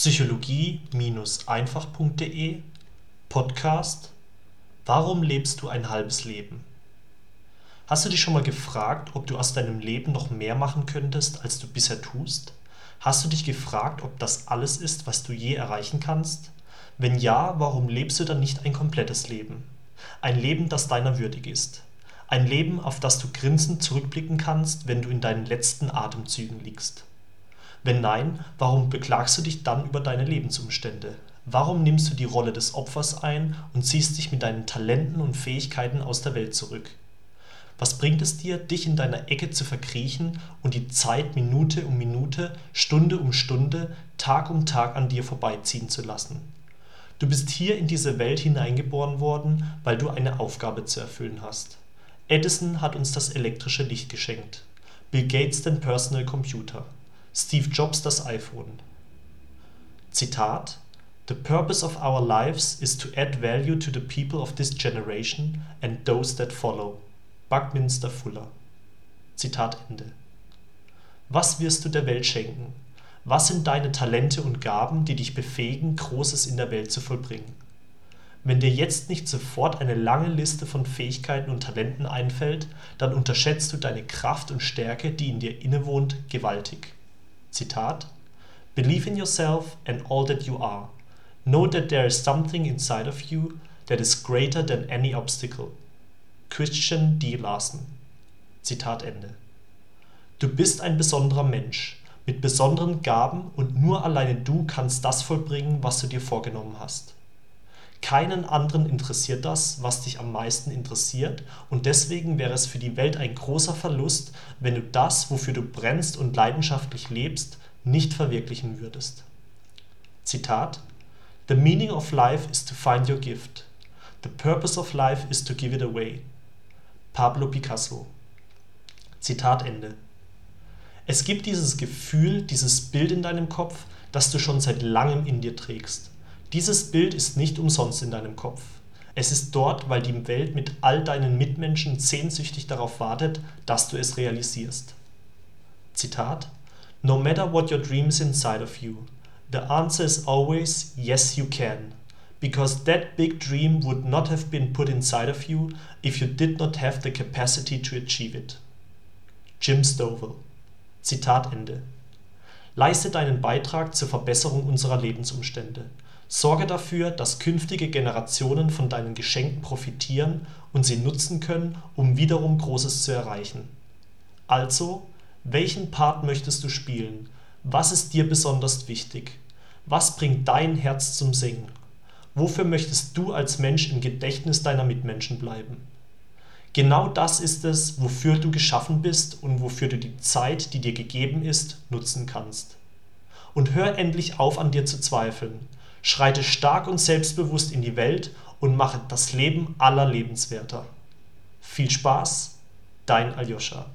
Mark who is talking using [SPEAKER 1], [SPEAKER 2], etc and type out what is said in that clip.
[SPEAKER 1] psychologie-einfach.de Podcast Warum lebst du ein halbes Leben? Hast du dich schon mal gefragt, ob du aus deinem Leben noch mehr machen könntest, als du bisher tust? Hast du dich gefragt, ob das alles ist, was du je erreichen kannst? Wenn ja, warum lebst du dann nicht ein komplettes Leben? Ein Leben, das deiner würdig ist. Ein Leben, auf das du grinsend zurückblicken kannst, wenn du in deinen letzten Atemzügen liegst. Wenn nein, warum beklagst du dich dann über deine Lebensumstände? Warum nimmst du die Rolle des Opfers ein und ziehst dich mit deinen Talenten und Fähigkeiten aus der Welt zurück? Was bringt es dir, dich in deiner Ecke zu verkriechen und die Zeit Minute um Minute, Stunde um Stunde, Tag um Tag an dir vorbeiziehen zu lassen? Du bist hier in diese Welt hineingeboren worden, weil du eine Aufgabe zu erfüllen hast. Edison hat uns das elektrische Licht geschenkt, Bill Gates den Personal Computer. Steve Jobs das iPhone. Zitat The purpose of our lives is to add value to the people of this generation and those that follow. Buckminster Fuller. Zitat Ende. Was wirst du der Welt schenken? Was sind deine Talente und Gaben, die dich befähigen, Großes in der Welt zu vollbringen? Wenn dir jetzt nicht sofort eine lange Liste von Fähigkeiten und Talenten einfällt, dann unterschätzt du deine Kraft und Stärke, die in dir innewohnt, gewaltig. Zitat Believe in yourself and all that you are. Know that there is something inside of you that is greater than any obstacle. Christian D. Larson. Zitat Ende. Du bist ein besonderer Mensch mit besonderen Gaben und nur alleine du kannst das vollbringen, was du dir vorgenommen hast. Keinen anderen interessiert das, was dich am meisten interessiert, und deswegen wäre es für die Welt ein großer Verlust, wenn du das, wofür du brennst und leidenschaftlich lebst, nicht verwirklichen würdest. Zitat The meaning of life is to find your gift. The purpose of life is to give it away. Pablo Picasso. Zitat Ende. Es gibt dieses Gefühl, dieses Bild in deinem Kopf, das du schon seit langem in dir trägst. Dieses Bild ist nicht umsonst in deinem Kopf. Es ist dort, weil die Welt mit all deinen Mitmenschen sehnsüchtig darauf wartet, dass du es realisierst. Zitat No matter what your dream is inside of you, the answer is always yes you can, because that big dream would not have been put inside of you if you did not have the capacity to achieve it. Jim Stovall Zitat Ende. Leiste deinen Beitrag zur Verbesserung unserer Lebensumstände. Sorge dafür, dass künftige Generationen von deinen Geschenken profitieren und sie nutzen können, um wiederum Großes zu erreichen. Also, welchen Part möchtest du spielen? Was ist dir besonders wichtig? Was bringt dein Herz zum Singen? Wofür möchtest du als Mensch im Gedächtnis deiner Mitmenschen bleiben? Genau das ist es, wofür du geschaffen bist und wofür du die Zeit, die dir gegeben ist, nutzen kannst. Und hör endlich auf an dir zu zweifeln schreite stark und selbstbewusst in die Welt und mache das Leben aller lebenswerter. Viel Spaß, dein Aljoscha.